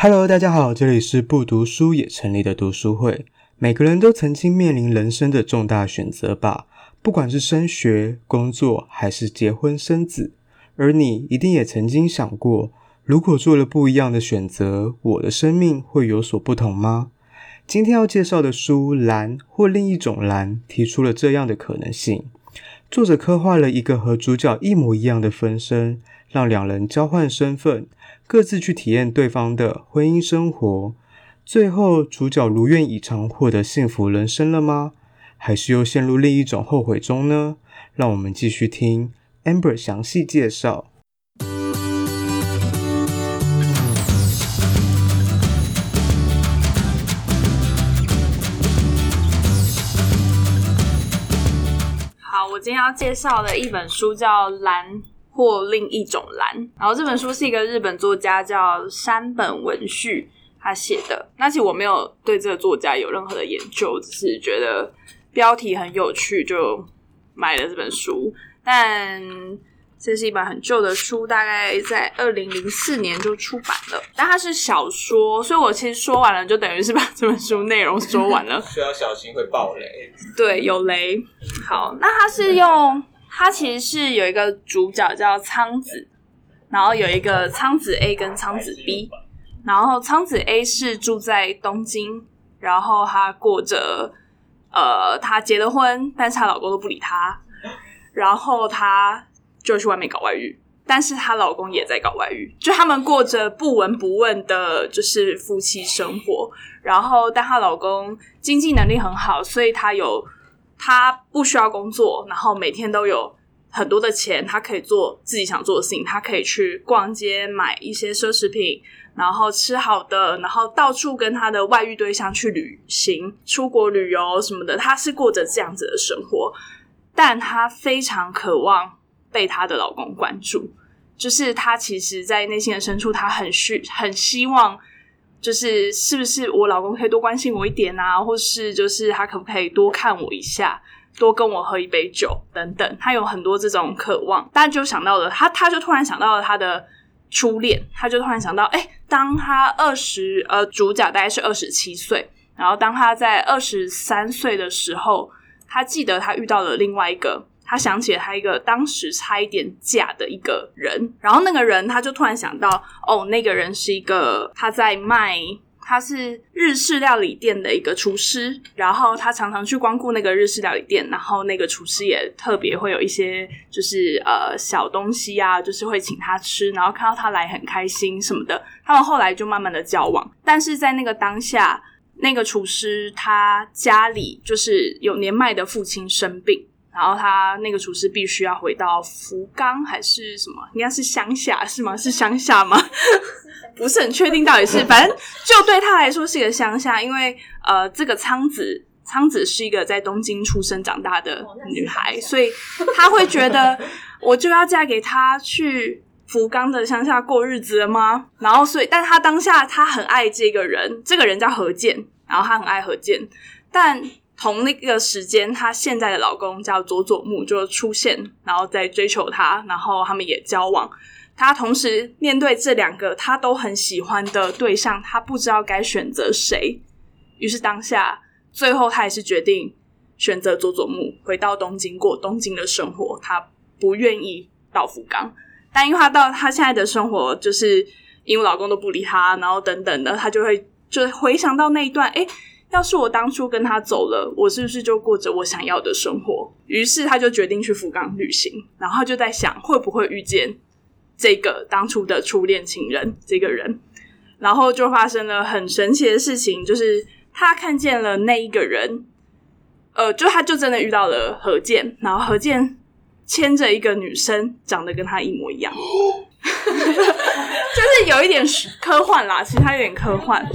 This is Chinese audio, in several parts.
Hello，大家好，这里是不读书也成立的读书会。每个人都曾经面临人生的重大选择吧，不管是升学、工作，还是结婚生子。而你一定也曾经想过，如果做了不一样的选择，我的生命会有所不同吗？今天要介绍的书《蓝或另一种蓝》提出了这样的可能性。作者刻画了一个和主角一模一样的分身，让两人交换身份。各自去体验对方的婚姻生活，最后主角如愿以偿获得幸福人生了吗？还是又陷入另一种后悔中呢？让我们继续听 Amber 详细介绍。好，我今天要介绍的一本书叫《蓝》。或另一种蓝，然后这本书是一个日本作家叫山本文绪他写的。那其实我没有对这个作家有任何的研究，只是觉得标题很有趣，就买了这本书。但这是一本很旧的书，大概在二零零四年就出版了。但它是小说，所以我其实说完了，就等于是把这本书内容说完了。需要小心会爆雷。对，有雷。好，那它是用。他其实是有一个主角叫苍子，然后有一个苍子 A 跟苍子 B，然后苍子 A 是住在东京，然后她过着呃，她结了婚，但是她老公都不理她，然后她就去外面搞外遇，但是她老公也在搞外遇，就他们过着不闻不问的，就是夫妻生活。然后但她老公经济能力很好，所以他有。他不需要工作，然后每天都有很多的钱，他可以做自己想做的事情。他可以去逛街买一些奢侈品，然后吃好的，然后到处跟他的外遇对象去旅行、出国旅游什么的。他是过着这样子的生活，但他非常渴望被他的老公关注。就是他其实，在内心的深处，他很需很希望。就是是不是我老公可以多关心我一点啊，或是就是他可不可以多看我一下，多跟我喝一杯酒等等，他有很多这种渴望。但就想到了他，他就突然想到了他的初恋，他就突然想到，哎，当他二十，呃，主角大概是二十七岁，然后当他在二十三岁的时候，他记得他遇到了另外一个。他想起了他一个当时差一点嫁的一个人，然后那个人他就突然想到，哦，那个人是一个他在卖，他是日式料理店的一个厨师，然后他常常去光顾那个日式料理店，然后那个厨师也特别会有一些就是呃小东西啊，就是会请他吃，然后看到他来很开心什么的，他们后来就慢慢的交往，但是在那个当下，那个厨师他家里就是有年迈的父亲生病。然后他那个厨师必须要回到福冈还是什么？应该是乡下是吗？是乡下吗？不是很确定到底是，反正就对他来说是一个乡下，因为呃，这个苍子苍子是一个在东京出生长大的女孩，所以他会觉得 我就要嫁给他去福冈的乡下过日子了吗？然后所以，但他当下他很爱这个人，这个人叫何健，然后他很爱何健，但。同那个时间，她现在的老公叫佐佐木就出现，然后在追求她，然后他们也交往。她同时面对这两个她都很喜欢的对象，她不知道该选择谁。于是当下，最后她还是决定选择佐佐木，回到东京过东京的生活。她不愿意到福冈，但因为她到她现在的生活，就是因为老公都不理她，然后等等的，她就会就回想到那一段，诶要是我当初跟他走了，我是不是就过着我想要的生活？于是他就决定去福冈旅行，然后就在想会不会遇见这个当初的初恋情人这个人，然后就发生了很神奇的事情，就是他看见了那一个人，呃，就他就真的遇到了何健，然后何健牵着一个女生，长得跟他一模一样，就是有一点科幻啦，其实他有点科幻。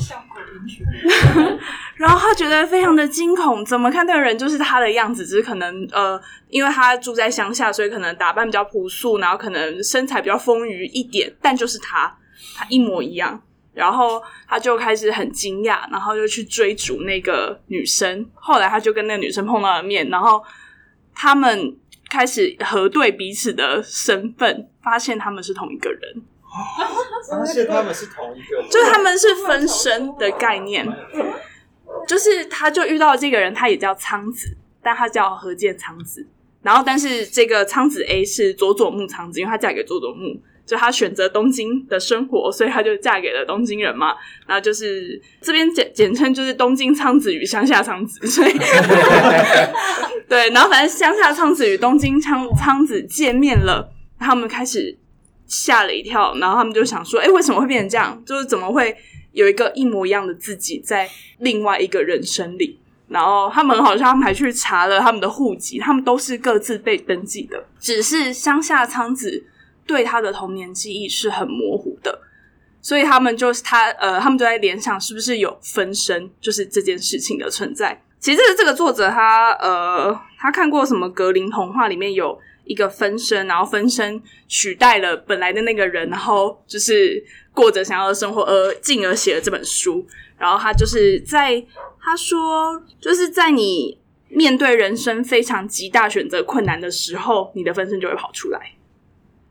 然后他觉得非常的惊恐，怎么看那个人就是他的样子，只是可能呃，因为他住在乡下，所以可能打扮比较朴素，然后可能身材比较丰腴一点，但就是他，他一模一样。然后他就开始很惊讶，然后就去追逐那个女生。后来他就跟那个女生碰到了面，然后他们开始核对彼此的身份，发现他们是同一个人。发现他们是同一个，就是他们是分身的概念。就是他，就遇到这个人，他也叫苍子，但他叫何见苍子。然后，但是这个苍子 A 是佐佐木苍子，因为她嫁给佐佐木，就她选择东京的生活，所以她就嫁给了东京人嘛。然后就是这边简简称就是东京苍子与乡下苍子，所以 对。然后反正乡下苍子与东京苍苍子见面了，他们开始吓了一跳，然后他们就想说：“哎，为什么会变成这样？就是怎么会？”有一个一模一样的自己在另外一个人生里，然后他们好像还去查了他们的户籍，他们都是各自被登记的，只是乡下仓子对他的童年记忆是很模糊的，所以他们就是他呃，他们就在联想是不是有分身，就是这件事情的存在。其实这个作者他呃，他看过什么格林童话里面有一个分身，然后分身取代了本来的那个人，然后就是。过着想要的生活，而进而写了这本书。然后他就是在他说，就是在你面对人生非常极大选择困难的时候，你的分身就会跑出来。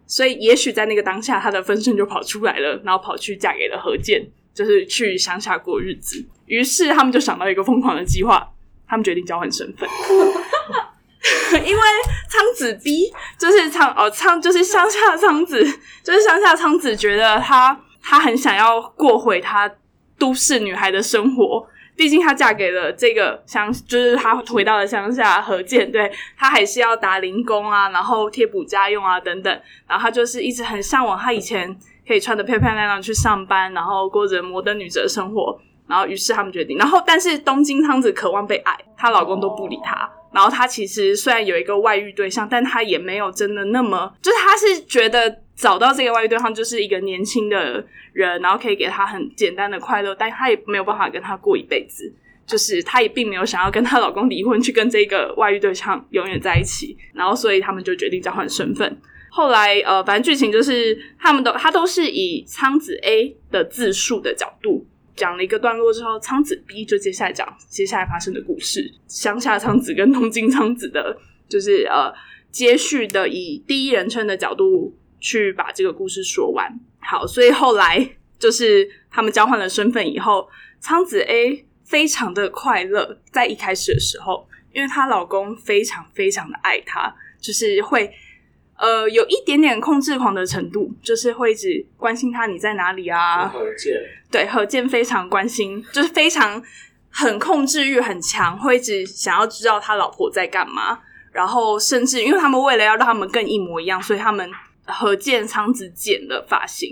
所以，也许在那个当下，他的分身就跑出来了，然后跑去嫁给了何健，就是去乡下过日子。于是，他们就想到一个疯狂的计划，他们决定交换身份。因为苍子 B 就是苍哦苍，就是乡下苍子，就是乡下苍子觉得他。她很想要过回她都市女孩的生活，毕竟她嫁给了这个乡，就是她回到了乡下何建，对，她还是要打零工啊，然后贴补家用啊等等，然后她就是一直很向往她以前可以穿得漂漂亮亮去上班，然后过着摩登女子的生活，然后于是他们决定，然后但是东京苍子渴望被爱，她老公都不理她，然后她其实虽然有一个外遇对象，但她也没有真的那么，就是她是觉得。找到这个外遇对象就是一个年轻的人，然后可以给他很简单的快乐，但他也没有办法跟他过一辈子。就是他也并没有想要跟她老公离婚，去跟这个外遇对象永远在一起。然后，所以他们就决定交换身份。后来，呃，反正剧情就是他们都他都是以苍子 A 的自述的角度讲了一个段落之后，仓子 B 就接下来讲接下来发生的故事。乡下仓子跟东京仓子的，就是呃接续的以第一人称的角度。去把这个故事说完。好，所以后来就是他们交换了身份以后，仓子 A 非常的快乐。在一开始的时候，因为她老公非常非常的爱她，就是会呃有一点点控制狂的程度，就是会一直关心他你在哪里啊。何健对何健非常关心，就是非常很控制欲很强，会一直想要知道他老婆在干嘛。然后甚至因为他们为了要让他们更一模一样，所以他们。何健、仓子剪了发型，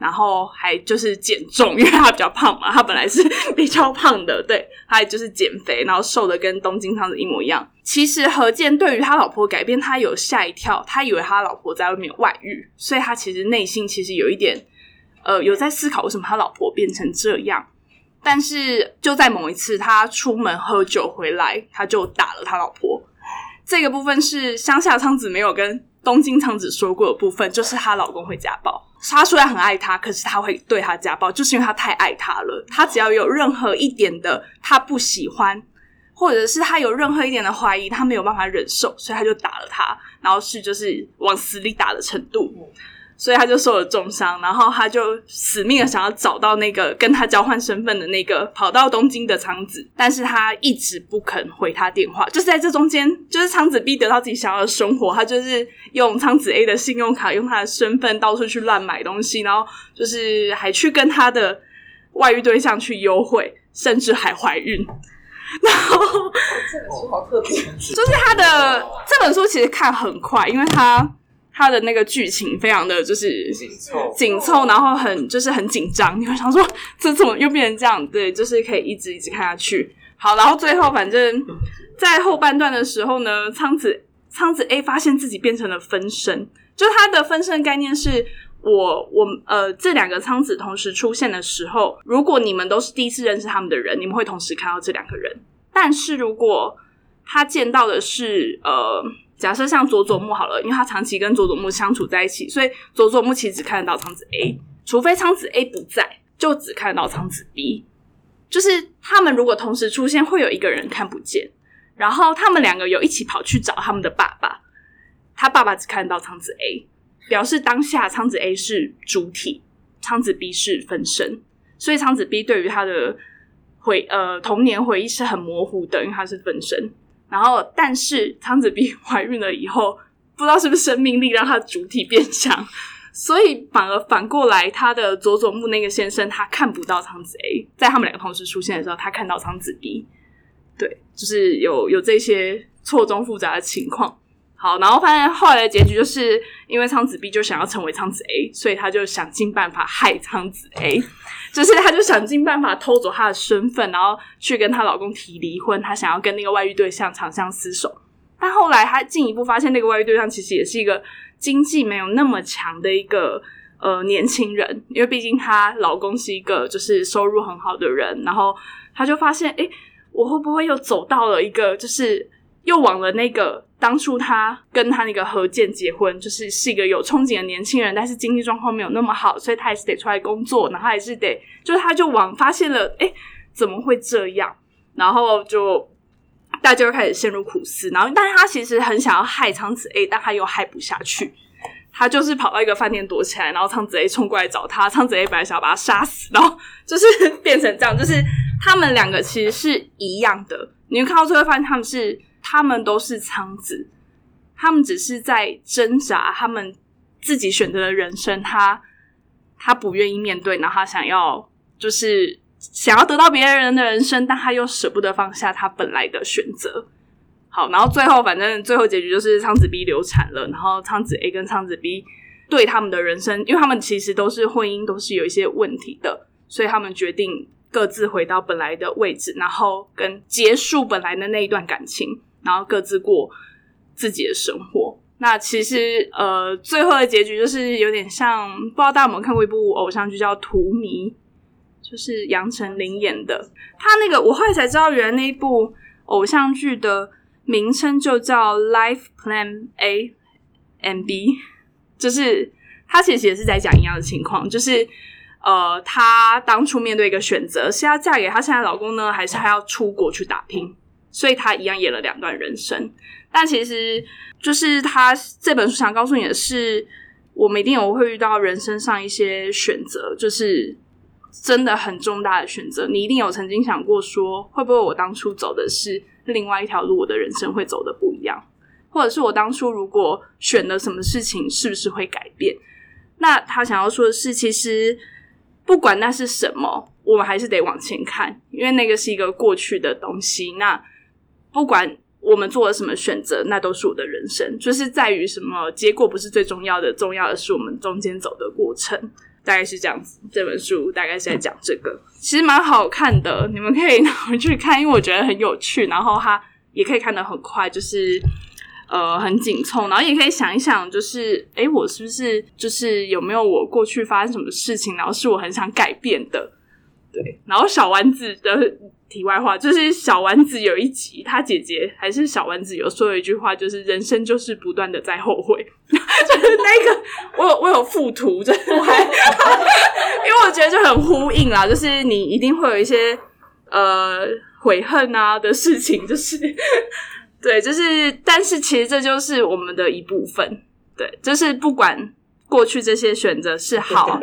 然后还就是减重，因为他比较胖嘛，他本来是比较胖的，对，他也就是减肥，然后瘦的跟东京苍子一模一样。其实何健对于他老婆改变，他有吓一跳，他以为他老婆在外面外遇，所以他其实内心其实有一点，呃，有在思考为什么他老婆变成这样。但是就在某一次，他出门喝酒回来，他就打了他老婆。这个部分是乡下苍子没有跟。东京苍子说过的部分，就是她老公会家暴。他虽然很爱他，可是他会对她家暴，就是因为他太爱她了。他只要有任何一点的他不喜欢，或者是他有任何一点的怀疑，他没有办法忍受，所以他就打了他，然后是就是往死里打的程度。所以他就受了重伤，然后他就死命的想要找到那个跟他交换身份的那个跑到东京的苍子，但是他一直不肯回他电话。就是在这中间，就是苍子 B 得到自己想要的生活，他就是用苍子 A 的信用卡，用他的身份到处去乱买东西，然后就是还去跟他的外遇对象去幽会，甚至还怀孕。然后这本书好特别，就是他的这本书其实看很快，因为他。他的那个剧情非常的就是紧凑，紧凑，然后很就是很紧张。你会想说，这怎么又变成这样？对，就是可以一直一直看下去。好，然后最后反正在后半段的时候呢，苍子苍子 A 发现自己变成了分身，就他的分身概念是我我呃这两个苍子同时出现的时候，如果你们都是第一次认识他们的人，你们会同时看到这两个人。但是如果他见到的是呃。假设像佐佐木好了，因为他长期跟佐佐木相处在一起，所以佐佐木其实只看得到苍子 A，除非苍子 A 不在，就只看得到苍子 B。就是他们如果同时出现，会有一个人看不见。然后他们两个有一起跑去找他们的爸爸，他爸爸只看到苍子 A，表示当下仓子 A 是主体，仓子 B 是分身，所以仓子 B 对于他的回呃童年回忆是很模糊的，因为他是分身。然后，但是仓子 B 怀孕了以后，不知道是不是生命力让他主体变强，所以反而反过来，他的佐佐木那个先生他看不到仓子 A，在他们两个同时出现的时候，他看到仓子 B。对，就是有有这些错综复杂的情况。好，然后发现后来的结局就是因为仓子 B 就想要成为仓子 A，所以他就想尽办法害仓子 A，就是他就想尽办法偷走他的身份，然后去跟她老公提离婚，她想要跟那个外遇对象长相厮守。但后来她进一步发现，那个外遇对象其实也是一个经济没有那么强的一个呃年轻人，因为毕竟她老公是一个就是收入很好的人，然后她就发现，诶，我会不会又走到了一个就是又往了那个。当初他跟他那个何健结婚，就是是一个有憧憬的年轻人，但是经济状况没有那么好，所以他还是得出来工作，然后还是得，就是他就往发现了，诶，怎么会这样？然后就大家就开始陷入苦思，然后但是他其实很想要害苍子 A，但他又害不下去，他就是跑到一个饭店躲起来，然后仓子 A 冲过来找他，仓子 A 本来想要把他杀死，然后就是变成这样，就是他们两个其实是一样的，你们看到最后发现他们是。他们都是仓子，他们只是在挣扎，他们自己选择的人生，他他不愿意面对，然后他想要就是想要得到别人的人生，但他又舍不得放下他本来的选择。好，然后最后反正最后结局就是仓子 B 流产了，然后仓子 A 跟仓子 B 对他们的人生，因为他们其实都是婚姻都是有一些问题的，所以他们决定各自回到本来的位置，然后跟结束本来的那一段感情。然后各自过自己的生活。那其实呃，最后的结局就是有点像，不知道大家有没有看过一部偶像剧叫《荼蘼》，就是杨丞琳演的。他那个我后来才知道，原来那一部偶像剧的名称就叫《Life Plan A and B》，就是他其实也是在讲一样的情况，就是呃，她当初面对一个选择，是要嫁给她现在老公呢，还是还要出国去打拼？所以他一样演了两段人生，但其实就是他这本书想告诉你的是，我们一定有会遇到人生上一些选择，就是真的很重大的选择。你一定有曾经想过说，会不会我当初走的是另外一条路，我的人生会走的不一样？或者是我当初如果选了什么事情，是不是会改变？那他想要说的是，其实不管那是什么，我们还是得往前看，因为那个是一个过去的东西。那不管我们做了什么选择，那都是我的人生。就是在于什么结果不是最重要的，重要的是我们中间走的过程。大概是这样子。这本书大概是在讲这个，其实蛮好看的，你们可以拿回去看，因为我觉得很有趣。然后它也可以看得很快，就是呃很紧凑。然后也可以想一想，就是诶，我是不是就是有没有我过去发生什么事情，然后是我很想改变的。对，然后小丸子的。题外话，就是小丸子有一集，他姐姐还是小丸子有说了一句话，就是人生就是不断的在后悔。就是那个，我有我有附图，就是我 还因为我觉得就很呼应啦，就是你一定会有一些呃悔恨啊的事情，就是 对，就是但是其实这就是我们的一部分，对，就是不管过去这些选择是好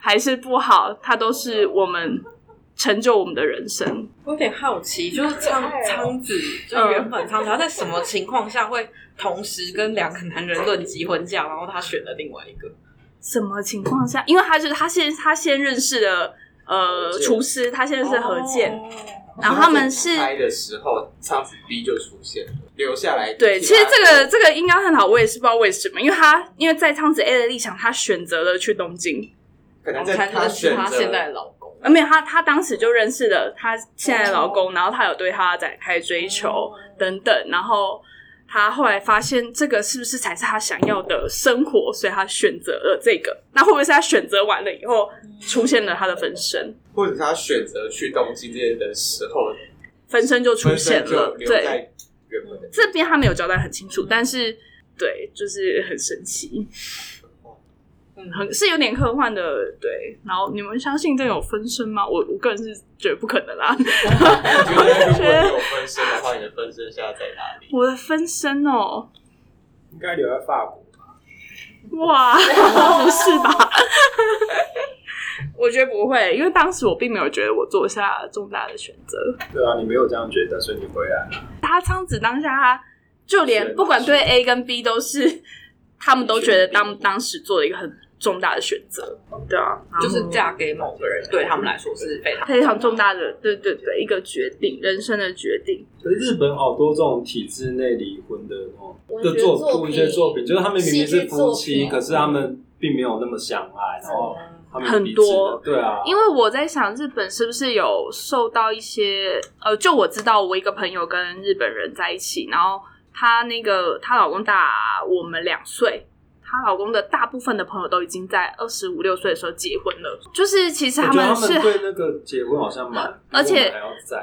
还是不好，它都是我们。成就我们的人生。我有点好奇，就是仓仓子，就原本仓子，他在什么情况下会同时跟两个男人论及婚嫁，然后他选了另外一个？什么情况下？因为他是他先他先认识的呃厨师，他现在是何健，哦、然后他们是拍的时候，仓子 B 就出现了，留下来。对，其实这个这个应该很好，我也是不知道为什么，因为他因为在仓子 A 的立场，他选择了去东京，可能在他选择他现在的老公。呃，没有，他他当时就认识了她现在的老公，然后她有对他展开追求等等，然后她后来发现这个是不是才是她想要的生活，所以她选择了这个。那会不会是她选择完了以后出现了她的分身，或者她选择去东京这些的时候，分身就出现了？对，这边他没有交代很清楚，但是对，就是很神奇。嗯，很是有点科幻的，对。然后你们相信这有分身吗？我我个人是觉得不可能啦。你觉得如果有分身的话，你的分身现在在哪里？我的分身哦，应该留在法国吧。哇，不是吧？我觉得不会，因为当时我并没有觉得我做下重大的选择。对啊，你没有这样觉得，所以你回来。他仓子当下，他就连不管对 A 跟 B 都是，他们都觉得当当时做了一个很重大的选择。对啊，就是嫁给某个人，对他们来说是非常非常重大的，对对对，一个决定，人生的决定。可是日本好多这种体制内离婚的哦，的作文学作品，就是他们明明是夫妻，可是他们并没有那么相爱，然后。很多对啊，因为我在想，日本是不是有受到一些呃，就我知道，我一个朋友跟日本人在一起，然后她那个她老公大我们两岁，她老公的大部分的朋友都已经在二十五六岁的时候结婚了，就是其实他们是对那个结婚好像蛮，而且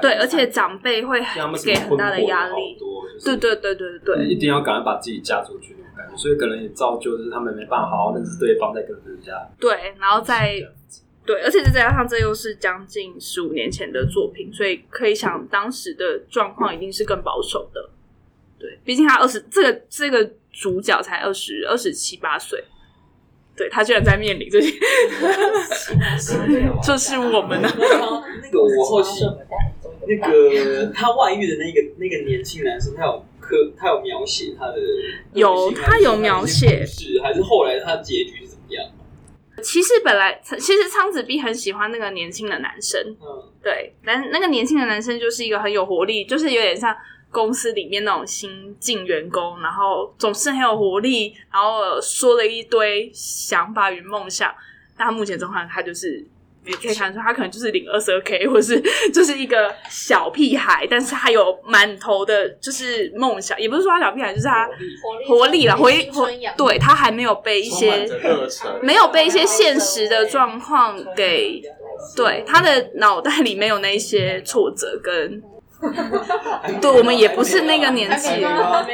对，而且长辈会给很大的压力，对对对对对，一定要赶快把自己嫁出去那种感觉。所以可能也造就，就是他们没办法好好认识对方，在跟人家对，然后再对，而且再加上这又是将近十五年前的作品，所以可以想当时的状况一定是更保守的。对，毕竟他二十这个这个主角才二十二十七八岁，对，他居然在面临这些，这是我们的那个我后期，那个他外遇的那个那个年轻男生，他有。刻他有描写他的 有，他有描写是还是后来他结局是怎么样？其实本来其实苍子碧很喜欢那个年轻的男生，嗯，对，但那个年轻的男生就是一个很有活力，就是有点像公司里面那种新进员工，然后总是很有活力，然后说了一堆想法与梦想，但他目前状况他就是。你可以看出，他可能就是领二十二 K，或是 就是一个小屁孩，但是他有满头的，就是梦想。也不是说他小屁孩，就是他活力了，活力活。对，他还没有被一些没有被一些现实的状况给，对，他的脑袋里没有那些挫折跟。对，我们也不是那个年纪，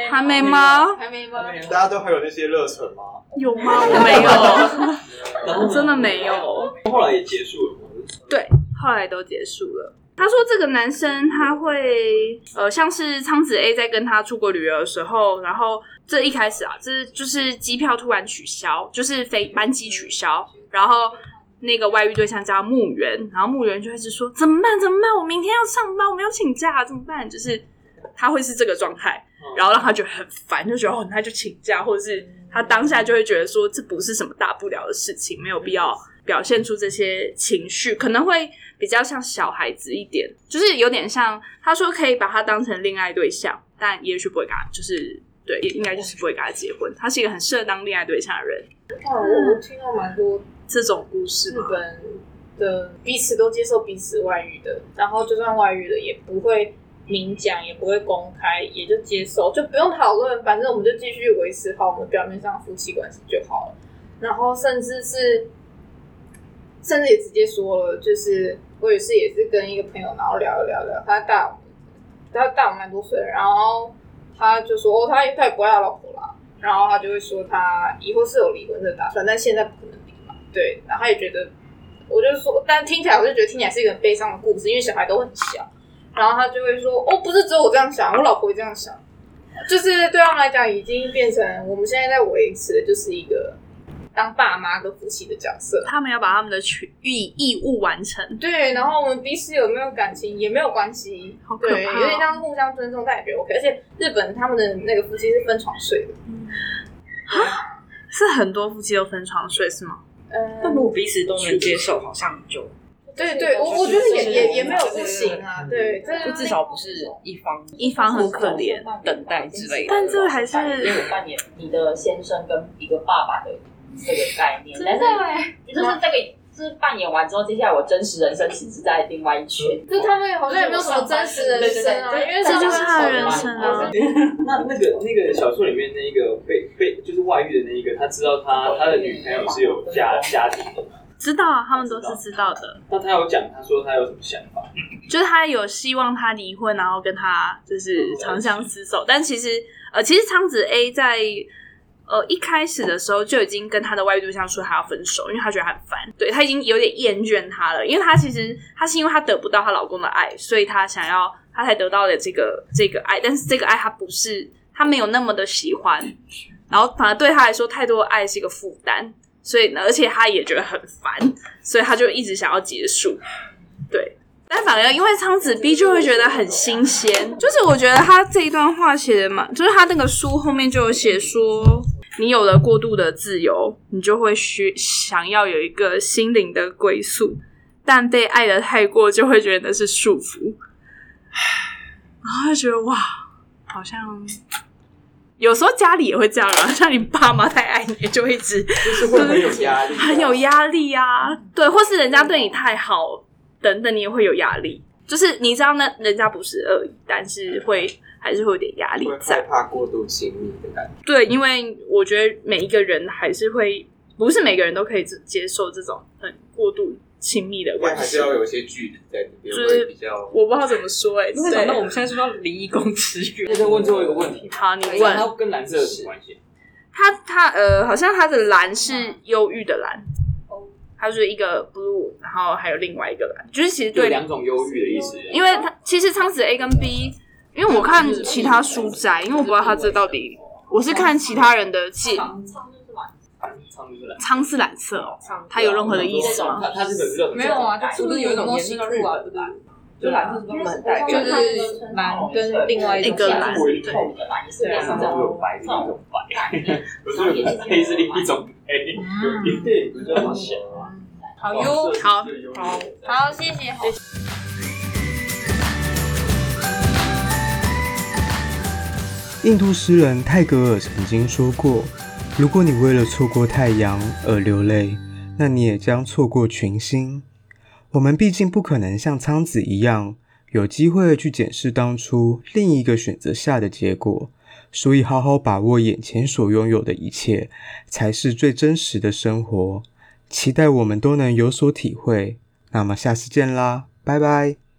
还没吗？还没吗？大家都还有那些热忱吗？有吗？我没有，真的没有。后来也结束了。对，后来都结束了。他说这个男生他会呃，像是仓子 A 在跟他出国旅游的时候，然后这一开始啊，这就是机票突然取消，就是飞班机取消，然后。那个外遇对象叫木原，然后木原就会是说怎么办？怎么办？我明天要上班，我们要请假，怎么办？就是他会是这个状态，然后让他觉得很烦，就觉得哦，他就请假，或者是他当下就会觉得说这不是什么大不了的事情，没有必要表现出这些情绪，可能会比较像小孩子一点，就是有点像他说可以把他当成恋爱对象，但也许不会跟他，就是对，应该就是不会跟他结婚。他是一个很适合当恋爱对象的人。哦，我听到蛮多。这种故事，日本的彼此都接受彼此外遇的，然后就算外遇了，也不会明讲，也不会公开，也就接受，就不用讨论，反正我们就继续维持好我们表面上夫妻关系就好了。然后甚至是，甚至也直接说了，就是我也是也是跟一个朋友，然后聊一聊聊，他大，他大我蛮多岁，然后他就说，哦，他他也不爱他老婆啦，然后他就会说他以后是有离婚的打算，但现在不可能。对，然后他也觉得，我就说，但听起来我就觉得听起来是一个很悲伤的故事，因为小孩都很小。然后他就会说：“哦，不是只有我这样想，我老婆也这样想。”就是对他们来讲，已经变成我们现在在维持的就是一个当爸妈跟夫妻的角色。他们要把他们的权义义务完成。对，然后我们彼此有没有感情也没有关系，好可怕哦。对，有点像互相尊重，但也觉得 OK。而且日本他们的那个夫妻是分床睡的，啊，是很多夫妻都分床睡是吗？但如果彼此都能接受，好像就对对，我我觉得也也也没有不行啊，对，就至少不是一方一方很可怜等待之类的。但这还是扮演你的先生跟一个爸爸的这个概念，但是就是这个。是扮演完之后，接下来我真实人生其实在另外一圈。就他们好像也没有什么真实人生啊，因为这就是他的人生啊。那那个那个小说里面那一个被被就是外遇的那一个，他知道他他的女朋友是有家家庭的吗？知道啊，他们都是知道的。那他有讲，他说他有什么想法？就是他有希望他离婚，然后跟他就是长相厮守。但其实呃，其实昌子 A 在。呃，一开始的时候就已经跟他的外遇对象说他要分手，因为他觉得很烦，对，他已经有点厌倦他了。因为他其实他是因为他得不到她老公的爱，所以他想要他才得到了这个这个爱，但是这个爱他不是他没有那么的喜欢。然后反而对他来说，太多爱是一个负担，所以呢，而且他也觉得很烦，所以他就一直想要结束。对，但反而因为苍子 B 就会觉得很新鲜，就是我觉得他这一段话写的嘛，就是他那个书后面就有写说，你有了过度的自由，你就会需想要有一个心灵的归宿，但被爱的太过，就会觉得是束缚。然后就觉得哇，好像有时候家里也会这样啊，像你爸妈太爱你，就会一直就是会很有压力，很有压力啊。对，或是人家对你太好，等等，你也会有压力。就是你知道，那人家不是恶意，但是会还是会有点压力在，害怕过度亲密的感觉。对，因为我觉得每一个人还是会，不是每个人都可以接受这种很过度。亲密的关系还是要有一些距离在里面，就是比较。我不知道怎么说哎、欸，没想到我们现在是不是要离一公尺远？那再问最后一个问题。好，你问。它跟蓝色有什么关系？它它呃，好像它的蓝是忧郁的蓝，它就是一个 blue，然后还有另外一个蓝，就是其实对两种忧郁的意思。因为它其实仓子 A 跟 B，因为我看其他书摘，因为我不知道它这到底，我是看其他人的记。苍是蓝色哦，它有任何的意思吗？它是没有啊，它是不是有一种颜色裤啊？就蓝色是专门代表，就是蓝跟另外一个蓝，对，是这种白的一种白，不是黑是另一种黑，对，比较小啊。好哟，好，好，好，谢谢。印度诗人泰戈尔曾经说过。如果你为了错过太阳而流泪，那你也将错过群星。我们毕竟不可能像苍子一样有机会去检视当初另一个选择下的结果，所以好好把握眼前所拥有的一切，才是最真实的生活。期待我们都能有所体会。那么下次见啦，拜拜。